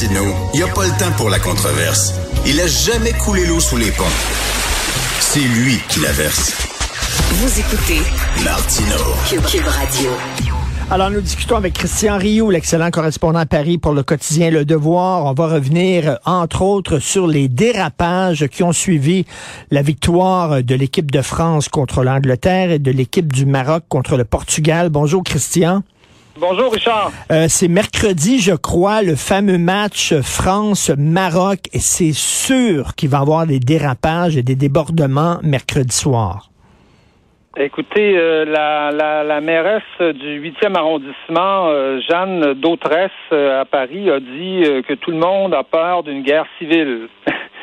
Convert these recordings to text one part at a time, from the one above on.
Martino, il n'y a pas le temps pour la controverse. Il a jamais coulé l'eau sous les ponts. C'est lui qui la verse. Vous écoutez Martino. Cube, Radio. Alors, nous discutons avec Christian Rioux, l'excellent correspondant à Paris pour le quotidien Le Devoir. On va revenir, entre autres, sur les dérapages qui ont suivi la victoire de l'équipe de France contre l'Angleterre et de l'équipe du Maroc contre le Portugal. Bonjour, Christian. Bonjour Richard. Euh, c'est mercredi, je crois, le fameux match France-Maroc et c'est sûr qu'il va y avoir des dérapages et des débordements mercredi soir. Écoutez, euh, la, la, la, mairesse du 8e arrondissement, euh, Jeanne Dautresse à Paris, a dit que tout le monde a peur d'une guerre civile.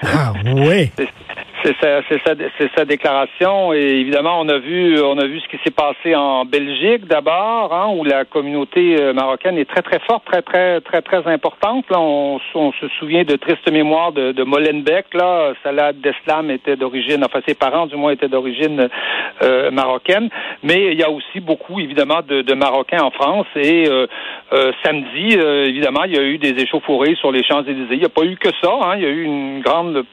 Ah oui. C'est sa, déclaration. Et évidemment on a vu on a vu ce qui s'est passé en Belgique d'abord hein, où la communauté euh, marocaine est très très forte très très très très importante. Là on, se souvient de tristes mémoires de, Molenbeek là. Salah Deslam était d'origine enfin ses parents du moins étaient d'origine euh, marocaine. Mais il y a aussi beaucoup évidemment de, Marocains en France. Et euh, samedi évidemment il y a eu des échauffourées sur les Champs Élysées il n'y a pas eu que ça hein, il y a eu une grande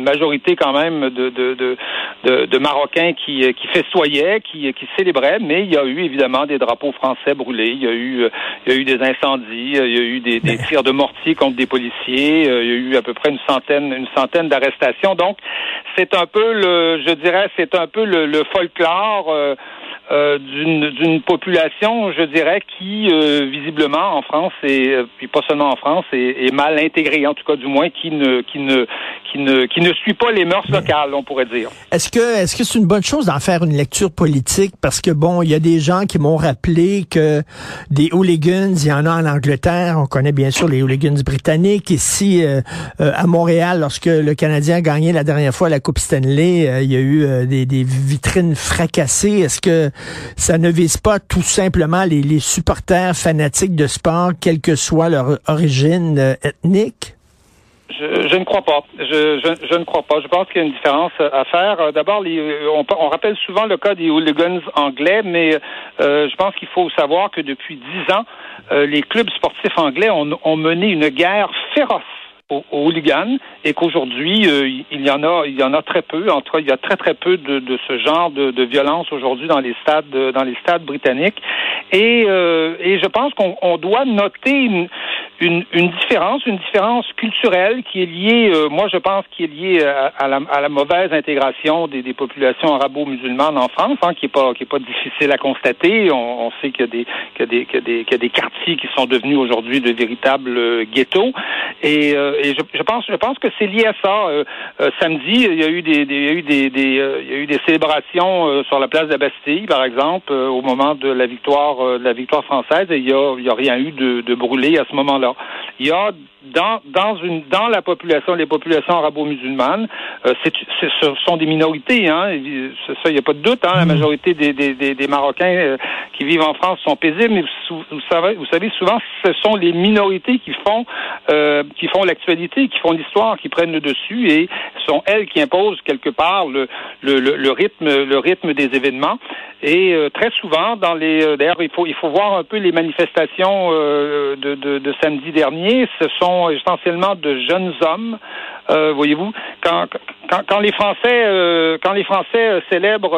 majorité quand même de, de, de, de, Marocains qui, qui festoyaient, qui, qui célébraient, mais il y a eu évidemment des drapeaux français brûlés, il y a eu, il y a eu des incendies, il y a eu des, des tirs de mortier contre des policiers, il y a eu à peu près une centaine, une centaine d'arrestations. Donc, c'est un peu le, je dirais, c'est un peu le, le folklore. Euh, euh, d'une population, je dirais, qui euh, visiblement en France et euh, puis pas seulement en France est, est, mal intégrée, en tout cas du moins qui ne qui ne qui ne qui ne suit pas les on pourrait dire. Est-ce que est-ce que c'est une bonne chose d'en faire une lecture politique? Parce que bon, il y a des gens qui m'ont rappelé que des hooligans, il y en a en Angleterre, on connaît bien sûr les hooligans britanniques ici à Montréal lorsque le Canadien a gagné la dernière fois la Coupe Stanley, il y a eu des, vitrines fracassées. Est-ce que ça ne vise pas tout simplement les, supporters fanatiques de sport, quelle que soit leur origine euh, ethnique? Je, ne crois pas. Je, je, je, ne crois pas. Je pense qu'il y a une différence à faire. Euh, d'abord, on, on, rappelle souvent le cas des hooligans anglais, mais euh, je pense qu'il faut savoir que depuis dix ans, euh, les clubs sportifs anglais ont, ont mené une guerre féroce aux, hooligans et qu'aujourd'hui euh, il y en a il y en a très peu en tout cas il y a très très peu de, de ce genre de, de violence aujourd'hui dans les stades dans les stades britanniques et euh, et je pense qu'on doit noter une, une, une, différence, une différence culturelle qui est liée, euh, moi je pense, qui est liée à, la, à la, mauvaise intégration des, des populations arabo-musulmanes en France, hein, qui est pas qui est pas difficile à constater. On, on sait qu'il y a des qu'il y a des qu'il y a des, y a des quartiers qui sont devenus aujourd'hui de véritables ghettos et, euh, et je, je, pense je pense que c'est lié à ça. Euh, samedi, il y a eu des, des il y a eu des, des il y a eu des célébrations sur la place de la Bastille, par exemple, au moment de la victoire de la victoire française, et il y a il y a rien eu de, de brûlé à ce moment-là. Il y a dans, dans, une, dans la population, les populations arabo-musulmanes, euh, ce sont des minorités, hein, ça, il n'y a pas de doute. Hein, la mm. majorité des, des, des, Marocains euh, qui vivent en France sont paisibles, mais vous, savez, vous savez, souvent, ce sont les minorités qui font, euh, qui font l'actualité, qui font l'histoire, qui prennent le dessus, et sont elles qui imposent quelque part le, le, le, rythme, le rythme des événements. Et très souvent, dans les, d'ailleurs, il faut, il faut voir un peu les manifestations de, de, de samedi dernier. Ce sont essentiellement de jeunes hommes. Euh, voyez-vous, quand, les Français euh, quand les Français euh, célèbrent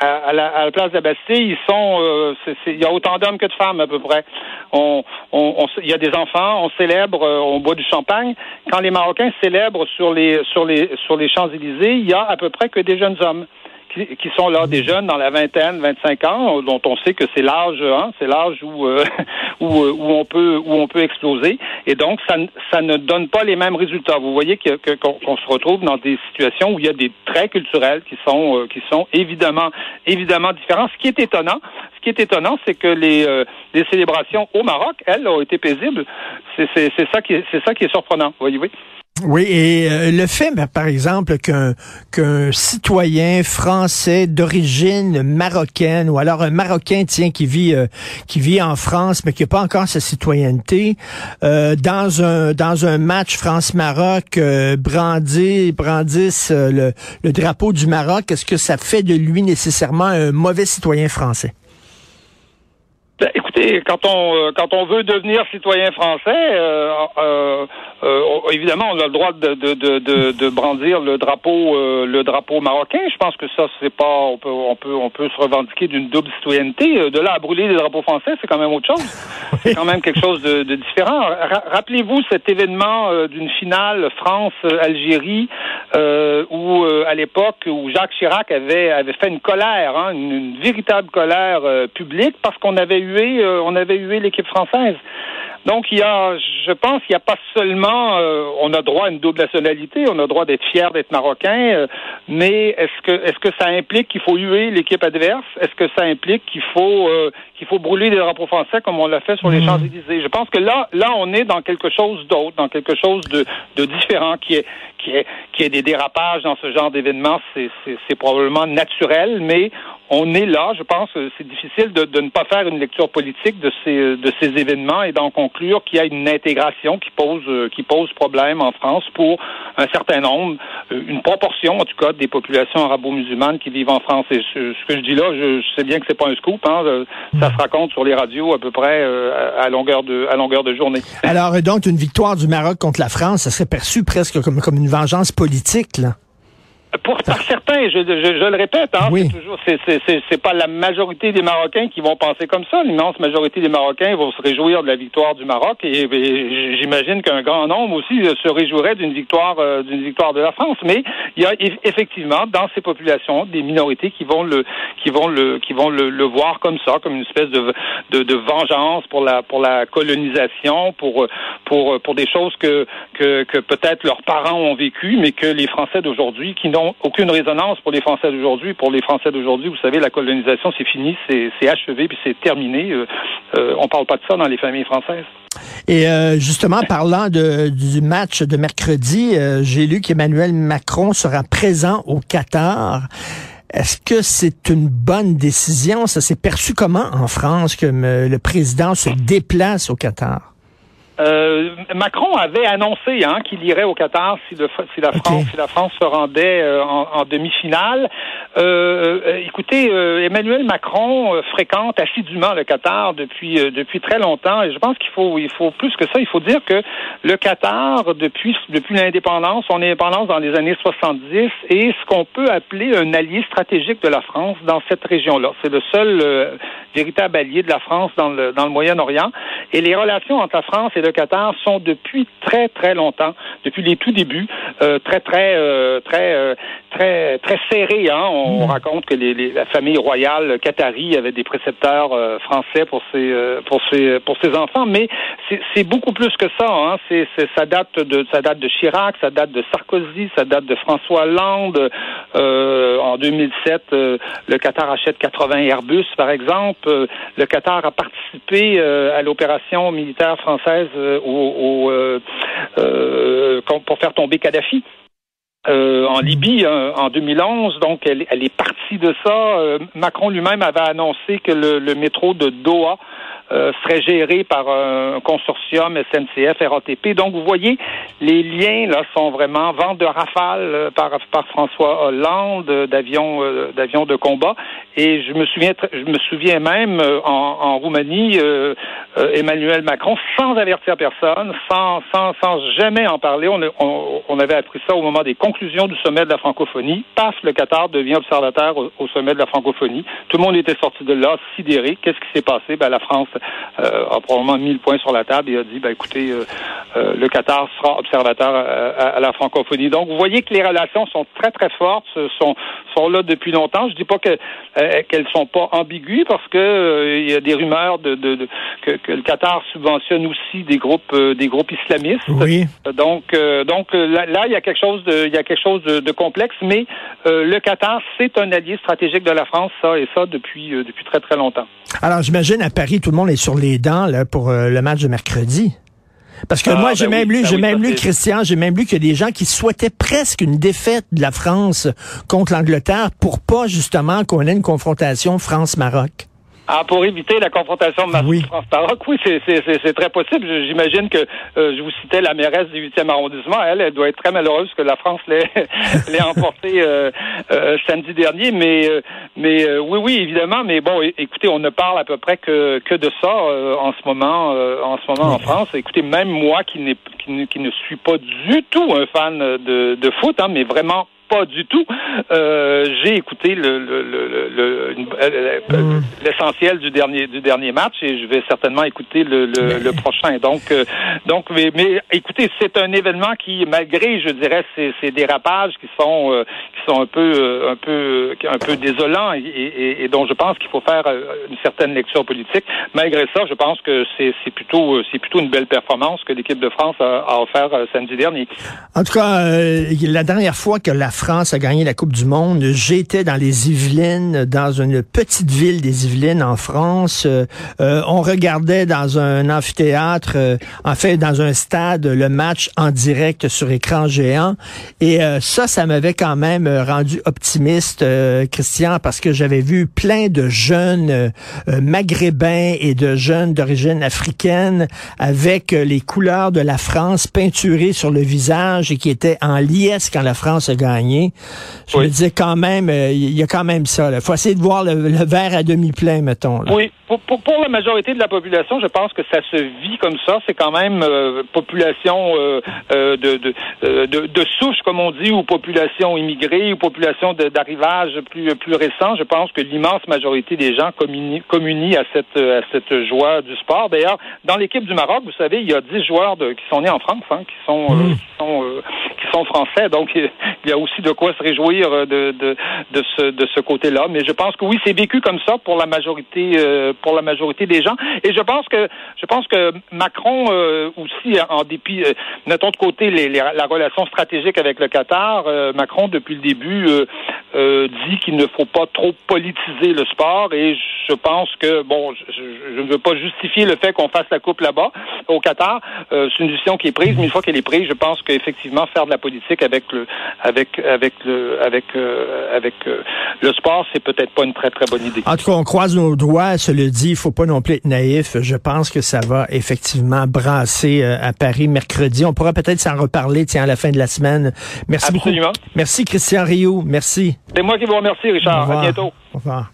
à, la, place de la Bastille, ils sont il y a autant d'hommes que de femmes à peu près. Il y a des enfants, on célèbre, on boit du champagne. Quand les Marocains célèbrent sur les sur les sur les Champs Élysées, il y a à peu près que des jeunes hommes qui, sont là, des jeunes dans la vingtaine, 25 ans, dont on sait que c'est l'âge, hein, c'est l'âge où, euh, où, où on peut où on peut exploser. Et donc, ça, ça ne donne pas les mêmes résultats. Vous voyez qu'on que, qu'on se retrouve dans des situations où il y a des traits culturels qui sont qui sont évidemment évidemment différents. Ce qui est étonnant, ce qui est étonnant, c'est que les, les célébrations au Maroc, elles, ont été paisibles. C'est ça qui est, c'est ça qui est surprenant. Voyez, oui. Oui, et euh, le fait, ben, par exemple, qu'un qu'un citoyen français d'origine marocaine ou alors un Marocain, tiens, qui vit euh, qui vit en France mais qui n'a pas encore sa citoyenneté, euh, dans un dans un match France-Maroc, brandit brandisse le, le drapeau du Maroc, est-ce que ça fait de lui nécessairement un mauvais citoyen français? Ben, écoutez, quand on quand on veut devenir citoyen français, euh évidemment, on a le droit de, de, de, de brandir le drapeau le drapeau marocain. Je pense que ça, c'est pas on peut on peut on peut se revendiquer d'une double citoyenneté. De là à brûler des drapeaux français, c'est quand même autre chose. C'est quand même quelque chose de, différent. Rappelez-vous cet événement d'une finale France-Algérie où à l'époque où Jacques Chirac avait avait fait une colère, hein, une, une, véritable colère publique parce qu'on avait euh, on avait hué l'équipe française. Donc, il y a, je pense qu'il n'y a pas seulement, euh, on a droit à une double nationalité, on a droit d'être fier d'être marocain, euh, mais est-ce que, est-ce que ça implique qu'il faut huer l'équipe adverse? Est-ce que ça implique qu'il faut, euh, qu'il faut brûler des drapeaux français comme on l'a fait sur les mmh. Champs Élysées Je pense que là, là, on est dans quelque chose d'autre, dans quelque chose de, de différent, qui est, qui est, qui est des dérapages dans ce genre d'événement. C'est, c'est, c'est probablement naturel, mais on est là. Je pense que c'est difficile de, ne pas faire une lecture politique de ces, de ces événements et d'en conclure qu'il y a une intégration qui pose, qui pose problème en France pour un certain nombre, euh, une proportion en tout cas des populations arabo-musulmanes qui vivent en France. Et ce, que je dis là, je, sais bien que c'est pas un scoop. Hein, euh, ça se raconte sur les radios à peu près euh, à longueur de à longueur de journée. Alors donc une victoire du Maroc contre la France, ça serait perçu presque comme comme une vengeance politique là. Pour, par certains, je, je, le répète, hein, c'est toujours, c'est pas la majorité des Marocains qui vont penser comme ça. L'immense majorité des Marocains vont se réjouir de la victoire du Maroc et, j'imagine qu'un grand nombre aussi se réjouirait d'une victoire, euh, d'une victoire de la France. Mais il y a effectivement dans ces populations des minorités qui vont le, qui vont le, qui vont le, le voir comme ça, comme une espèce de, de, de, vengeance pour la, pour la colonisation, pour, pour, pour des choses que, que, que peut-être leurs parents ont vécues, mais que les Français d'aujourd'hui qui n'ont aucune résonance pour les Français d'aujourd'hui. Pour les Français d'aujourd'hui, vous savez, la colonisation, c'est fini, c'est achevé, puis c'est terminé. Euh, euh, on parle pas de ça dans les familles françaises. Et euh, justement, parlant du match de mercredi, j'ai lu qu'Emmanuel Macron sera présent au Qatar. Est-ce que c'est une bonne décision? Ça s'est perçu comment en France que le président se déplace au Qatar? Euh, Macron avait annoncé hein, qu'il irait au Qatar si, si, la France si la France se rendait euh, en, demi-finale. Euh, euh écoutez, Emmanuel Macron fréquente assidûment le Qatar depuis depuis très longtemps et je pense qu'il faut il faut plus que ça. Il faut dire que le Qatar depuis depuis l'indépendance, son indépendance dans les années 70 est ce qu'on peut appeler un allié stratégique de la France dans cette région-là. C'est le seul véritable allié de la France dans le dans le Moyen-Orient et les relations entre la France et le Qatar sont depuis très très longtemps, depuis les tout débuts, euh, très très euh, très euh, très très serrées. Hein. On, mm. raconte que les, la famille royale qatari avait des précepteurs français pour ses pour ses pour ses enfants, mais c'est beaucoup plus que ça. Hein. C'est ça date de ça date de Chirac, ça date de Sarkozy, ça date de François Hollande. en 2007, le Qatar achète 80 Airbus, par exemple. Le Qatar a participé à l'opération militaire française euh, au, euh, euh, pour faire tomber Kadhafi. en Libye en 2011. Donc, elle, elle est partie de ça. Macron lui-même avait annoncé que le métro de Doha euh, serait géré par un consortium SNCF RATP. Donc vous voyez, les liens là sont vraiment vente de rafales euh, par par François Hollande euh, d'avions d'avions de combat. Et je me souviens je me souviens même en, en Roumanie Emmanuel Macron sans avertir personne, sans sans sans jamais en parler. On, on, on, avait appris ça au moment des conclusions du sommet de la francophonie. Paf, le Qatar devient observateur au, sommet de la francophonie. Tout le monde était sorti de là sidéré. Qu'est-ce qui s'est passé? Ben la France a probablement mis le point sur la table et a dit, ben écoutez, le Qatar sera observateur à, la francophonie. Donc, vous voyez que les relations sont très très fortes, sont sont là depuis longtemps. Je dis pas que qu'elles sont pas ambiguës parce que il y a des rumeurs de, de, que, que, le Qatar subventionne aussi des groupes des groupes islamistes. Oui. Donc donc là, il y a quelque chose de il y a quelque chose de, complexe, mais le Qatar c'est un allié stratégique de la France, ça et ça depuis depuis très très longtemps. Alors j'imagine à Paris tout le monde est sur les dents là, pour le match de mercredi. Parce que ah, moi, j'ai ben même lu, ben j'ai même lu, Christian, j'ai même lu qu'il y a des gens qui souhaitaient presque une défaite de la France contre l'Angleterre pour pas justement qu'on ait une confrontation France-Maroc. Ah, pour éviter la confrontation de oui. france maroc oui, c'est très possible. J'imagine que euh, je vous citais la mairesse du 8e arrondissement. Elle, elle doit être très malheureuse que la France l'ait emporté euh, euh, samedi dernier. Mais, mais oui, oui, évidemment. Mais bon, écoutez, on ne parle à peu près que, que de ça en ce moment, en ce moment en France. Écoutez, même moi qui, qui, qui, ne suis pas du tout un fan de, de foot, hein, mais vraiment pas du tout. Euh, j'ai écouté le, l'essentiel du dernier du dernier match et je vais certainement écouter le, le, prochain. Donc euh, donc mais, mais écoutez, c'est un événement qui malgré je dirais ces, ces dérapages qui sont euh, qui sont un peu un peu un peu désolants et, et, dont je pense qu'il faut faire une certaine lecture politique. Malgré ça, je pense que c'est c'est plutôt c'est plutôt une belle performance que l'équipe de France a, a offert samedi dernier. En tout cas, la dernière fois que la France a gagné la Coupe du Monde, j'étais dans les Yvelines, dans une petite ville des Yvelines en France. Euh, euh, on regardait dans un amphithéâtre, euh, en fait dans un stade, le match en direct sur écran géant. Et ça, ça m'avait quand même rendu optimiste, Christian, parce que j'avais vu plein de jeunes maghrébins et de jeunes d'origine africaine avec les couleurs de la France peinturées sur le visage et qui étaient en liesse quand la France a gagné. Je me disais quand même, euh, il y a quand même ça. Il faut essayer de voir le, verre à demi plein, mettons. Oui, pour, la majorité de la population, je pense que ça se vit comme ça. C'est quand même euh, population euh, de, de, souche, comme on dit, ou population immigrée, ou population d'arrivage plus, plus récent. Je pense que l'immense majorité des gens communient, à cette, à cette joie du sport. D'ailleurs, dans l'équipe du Maroc, vous savez, il y a 10 joueurs de, qui sont nés en France, hein, qui sont, mmh. qui sont, qui sont français. Donc, il y a aussi de quoi se réjouir euh, de, de, de ce, de ce côté-là. Mais je pense que oui, c'est vécu comme ça pour la majorité euh, pour la majorité des gens. Et je pense que je pense que Macron euh, aussi, en dépit, mettons de côté la relation stratégique avec le Qatar, Macron depuis le début dit qu'il ne faut pas trop politiser le sport. Et je pense que bon, je, ne veux pas justifier le fait qu'on fasse la coupe là-bas au Qatar. c'est une décision qui est prise, mais une fois qu'elle est prise, je pense qu'effectivement faire de la politique avec le avec avec le avec euh, avec euh, le sport, c'est peut-être pas une très très bonne idée. En tout cas, on croise nos doigts, le dit, il faut pas non plus être naïf. Je pense que ça va effectivement brasser euh, à Paris mercredi. On pourra peut-être s'en reparler tiens à la fin de la semaine. Merci Absolument. beaucoup. Merci Christian Rio, merci. C'est moi qui vous remercie Richard. À bientôt. Au revoir.